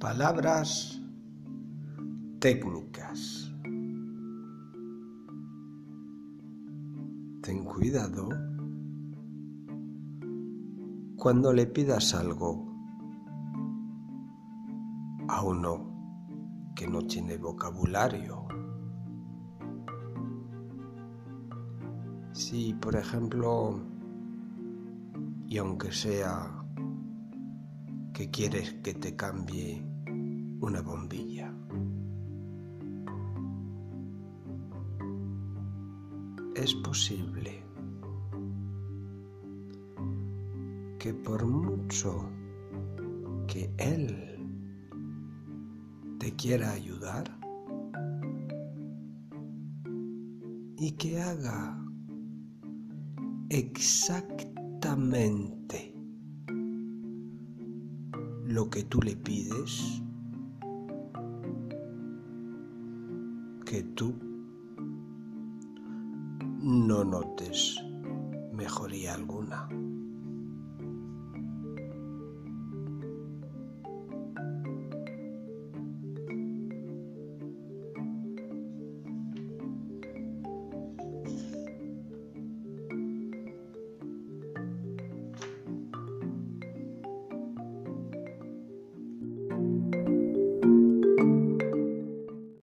Palabras técnicas. Ten cuidado cuando le pidas algo a uno que no tiene vocabulario. Si, por ejemplo, y aunque sea que quieres que te cambie una bombilla. Es posible que por mucho que Él te quiera ayudar y que haga exactamente lo que tú le pides, que tú no notes mejoría alguna.